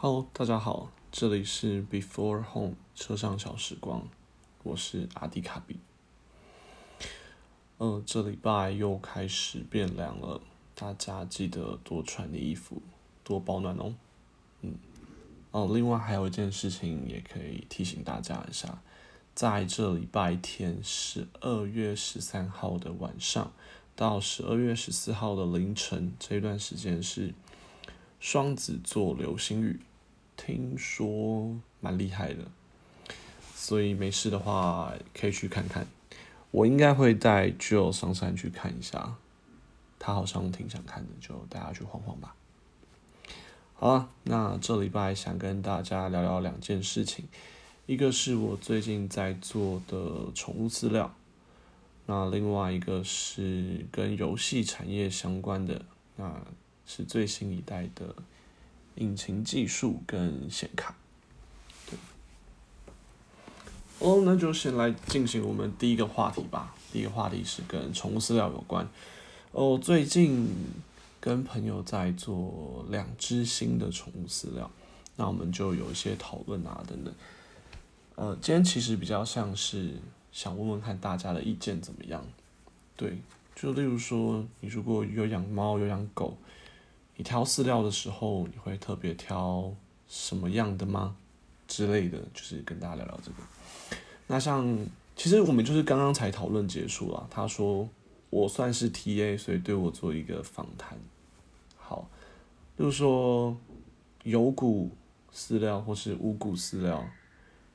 Hello，大家好，这里是 Before Home 车上小时光，我是阿迪卡比。呃，这礼拜又开始变凉了，大家记得多穿点衣服，多保暖哦。嗯，哦，另外还有一件事情也可以提醒大家一下，在这礼拜天十二月十三号的晚上到十二月十四号的凌晨这一段时间是双子座流星雨。听说蛮厉害的，所以没事的话可以去看看。我应该会带 Joe 上山去看一下，他好像挺想看的，就带他去晃晃吧。好了，那这礼拜想跟大家聊聊两件事情，一个是我最近在做的宠物饲料，那另外一个是跟游戏产业相关的，那是最新一代的。引擎技术跟显卡，对，哦，那就先来进行我们第一个话题吧。第一个话题是跟宠物饲料有关。哦，最近跟朋友在做两只新的宠物饲料，那我们就有一些讨论啊等等。呃，今天其实比较像是想问问看大家的意见怎么样？对，就例如说，你如果有养猫有养狗。你挑饲料的时候，你会特别挑什么样的吗？之类的，就是跟大家聊聊这个。那像，其实我们就是刚刚才讨论结束了。他说我算是 T A，所以对我做一个访谈。好，就是说有谷饲料或是无谷饲料，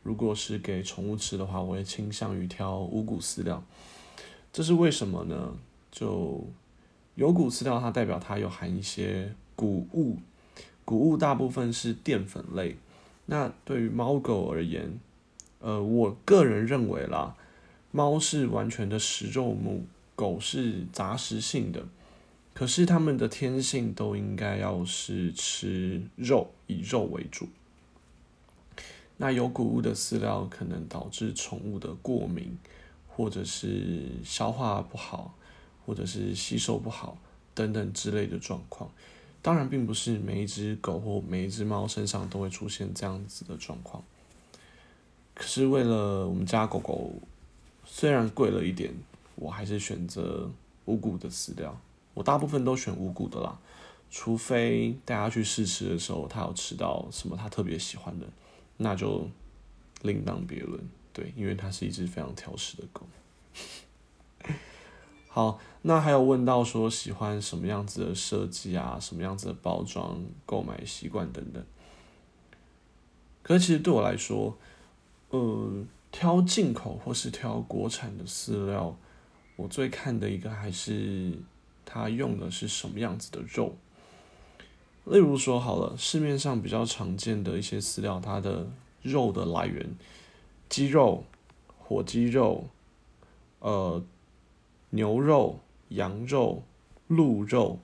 如果是给宠物吃的话，我会倾向于挑无谷饲料。这是为什么呢？就有谷饲料，它代表它有含一些谷物，谷物大部分是淀粉类。那对于猫狗而言，呃，我个人认为啦，猫是完全的食肉目，狗是杂食性的。可是它们的天性都应该要是吃肉，以肉为主。那有谷物的饲料可能导致宠物的过敏，或者是消化不好。或者是吸收不好等等之类的状况，当然并不是每一只狗或每一只猫身上都会出现这样子的状况。可是为了我们家狗狗，虽然贵了一点，我还是选择无谷的饲料。我大部分都选无谷的啦，除非带它去试吃的时候，它有吃到什么它特别喜欢的，那就另当别论。对，因为它是一只非常挑食的狗。好，那还有问到说喜欢什么样子的设计啊，什么样子的包装，购买习惯等等。可是其实对我来说，呃，挑进口或是挑国产的饲料，我最看的一个还是它用的是什么样子的肉。例如说，好了，市面上比较常见的一些饲料，它的肉的来源，鸡肉、火鸡肉，呃。牛肉、羊肉、鹿肉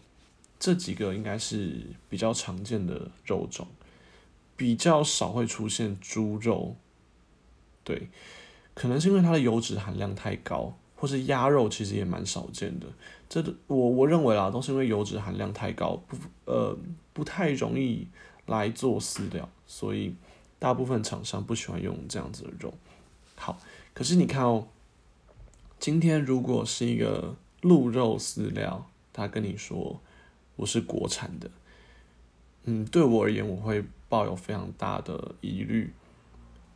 这几个应该是比较常见的肉种，比较少会出现猪肉。对，可能是因为它的油脂含量太高，或是鸭肉其实也蛮少见的。这我我认为啦，都是因为油脂含量太高，不呃不太容易来做饲料，所以大部分厂商不喜欢用这样子的肉。好，可是你看哦。今天如果是一个鹿肉饲料，他跟你说我是国产的，嗯，对我而言我会抱有非常大的疑虑。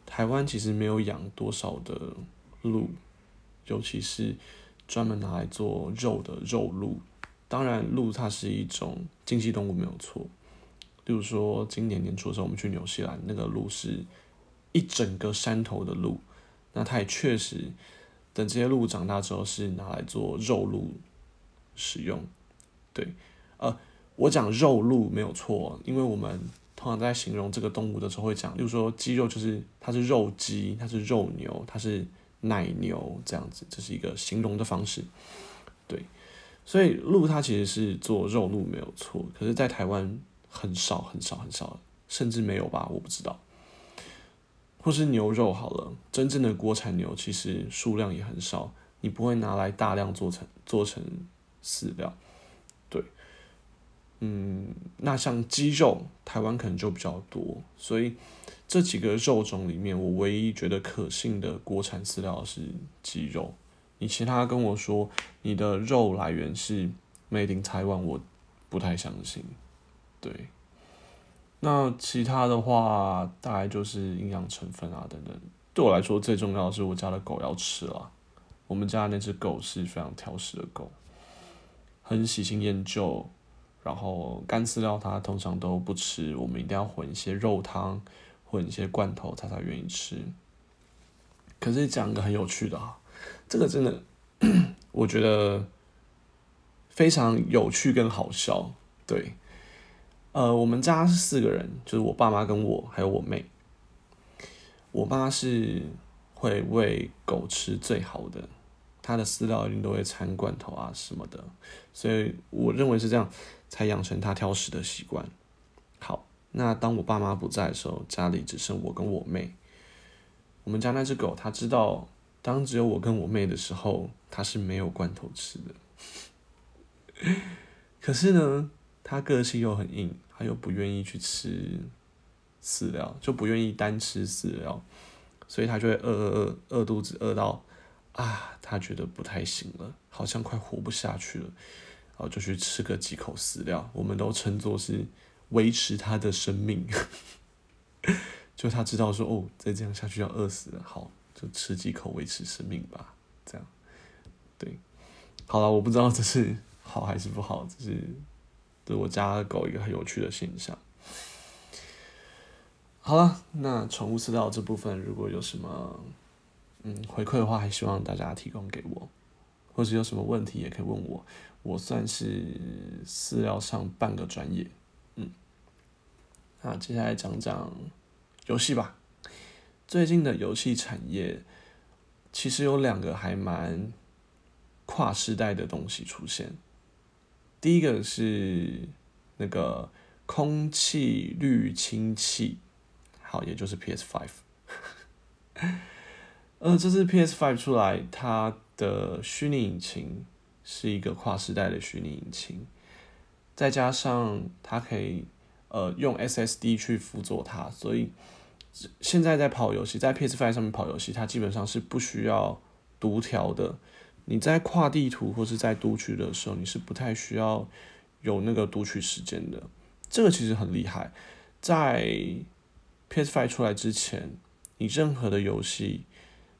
台湾其实没有养多少的鹿，尤其是专门拿来做肉的肉鹿。当然，鹿它是一种经济动物没有错。例如说，今年年初的时候我们去纽西兰，那个鹿是一整个山头的鹿，那它也确实。等这些鹿长大之后，是拿来做肉鹿使用。对，呃，我讲肉鹿没有错，因为我们通常在形容这个动物的时候会讲，例如说鸡肉就是它是肉鸡，它是肉牛，它是奶牛这样子，这是一个形容的方式。对，所以鹿它其实是做肉鹿没有错，可是，在台湾很少很少很少，甚至没有吧，我不知道。或是牛肉好了，真正的国产牛其实数量也很少，你不会拿来大量做成做成饲料，对。嗯，那像鸡肉，台湾可能就比较多，所以这几个肉种里面，我唯一觉得可信的国产饲料是鸡肉。你其他跟我说你的肉来源是 made in Taiwan，我不太相信。对，那其他的话，大概就是营养成分啊等等。对我来说，最重要的是我家的狗要吃了。我们家那只狗是非常挑食的狗，很喜新厌旧。然后干饲料它通常都不吃，我们一定要混一些肉汤，混一些罐头，它才愿意吃。可是讲个很有趣的啊，这个真的 我觉得非常有趣跟好笑。对，呃，我们家是四个人，就是我爸妈跟我还有我妹。我妈是会喂狗吃最好的，她的饲料一定都会掺罐头啊什么的，所以我认为是这样。才养成他挑食的习惯。好，那当我爸妈不在的时候，家里只剩我跟我妹。我们家那只狗，它知道当只有我跟我妹的时候，它是没有罐头吃的。可是呢，它个性又很硬，它又不愿意去吃饲料，就不愿意单吃饲料，所以它就会饿饿饿饿肚子，饿到啊，它觉得不太行了，好像快活不下去了。然后就去吃个几口饲料，我们都称作是维持他的生命。就他知道说哦，再这样下去要饿死了，好，就吃几口维持生命吧。这样，对，好了，我不知道这是好还是不好，这是对我家的狗一个很有趣的现象。好了，那宠物饲料这部分如果有什么嗯回馈的话，还希望大家提供给我，或者有什么问题也可以问我。我算是饲料上半个专业，嗯，那接下来讲讲游戏吧。最近的游戏产业其实有两个还蛮跨时代的东西出现。第一个是那个空气滤清器，好，也就是 PS Five。呃，这次 PS Five 出来，它的虚拟引擎。是一个跨时代的虚拟引擎，再加上它可以呃用 SSD 去辅佐它，所以现在在跑游戏，在 PS Five 上面跑游戏，它基本上是不需要读条的。你在跨地图或是在读取的时候，你是不太需要有那个读取时间的。这个其实很厉害，在 PS5 出来之前，你任何的游戏，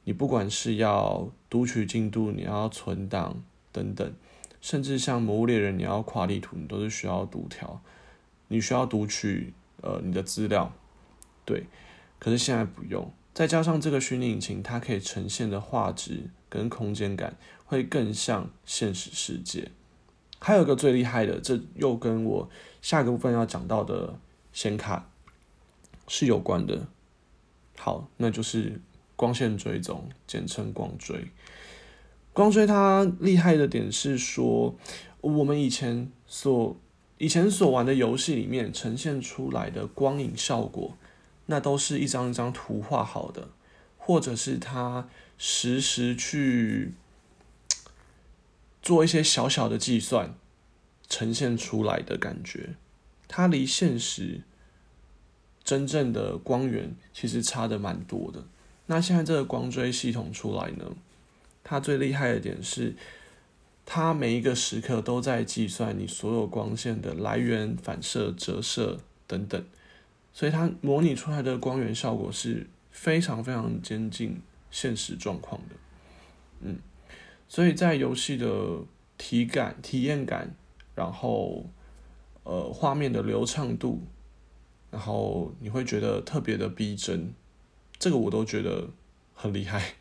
你不管是要读取进度，你要存档。等等，甚至像《魔物猎人》，你要跨地图，你都是需要读条，你需要读取呃你的资料，对。可是现在不用，再加上这个虚拟引擎，它可以呈现的画质跟空间感会更像现实世界。还有一个最厉害的，这又跟我下个部分要讲到的显卡是有关的。好，那就是光线追踪，简称光追。光追它厉害的点是说，我们以前所以前所玩的游戏里面呈现出来的光影效果，那都是一张一张图画好的，或者是它实时去做一些小小的计算呈现出来的感觉，它离现实真正的光源其实差的蛮多的。那现在这个光追系统出来呢？它最厉害的点是，它每一个时刻都在计算你所有光线的来源、反射、折射等等，所以它模拟出来的光源效果是非常非常接近现实状况的。嗯，所以在游戏的体感、体验感，然后呃画面的流畅度，然后你会觉得特别的逼真，这个我都觉得很厉害。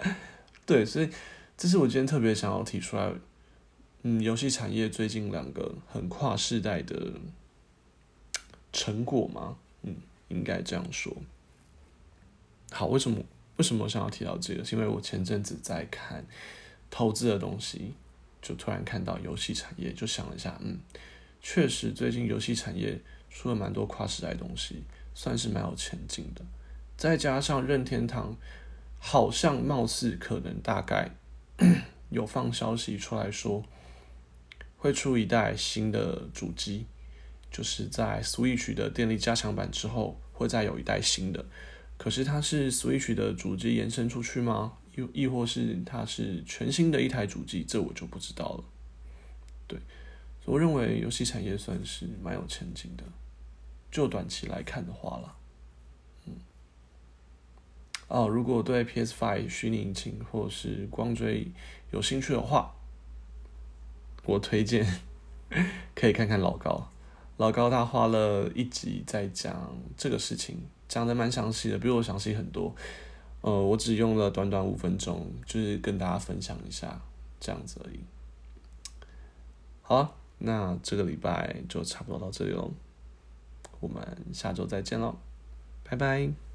对，所以这是我今天特别想要提出来，嗯，游戏产业最近两个很跨世代的成果嘛，嗯，应该这样说。好，为什么为什么我想要提到这个？是因为我前阵子在看投资的东西，就突然看到游戏产业，就想了一下，嗯，确实最近游戏产业出了蛮多跨时代东西，算是蛮有前景的。再加上任天堂。好像貌似可能大概有放消息出来说，会出一代新的主机，就是在 Switch 的电力加强版之后，会再有一代新的。可是它是 Switch 的主机延伸出去吗？亦亦或是它是全新的一台主机？这我就不知道了。对，我认为游戏产业算是蛮有前景的，就短期来看的话啦。嗯。哦，如果对 PS Five 虚拟引擎或是光追有兴趣的话，我推荐 可以看看老高。老高他花了一集在讲这个事情，讲的蛮详细的，比我详细很多。呃，我只用了短短五分钟，就是跟大家分享一下这样子而已。好，那这个礼拜就差不多到这里喽，我们下周再见喽，拜拜。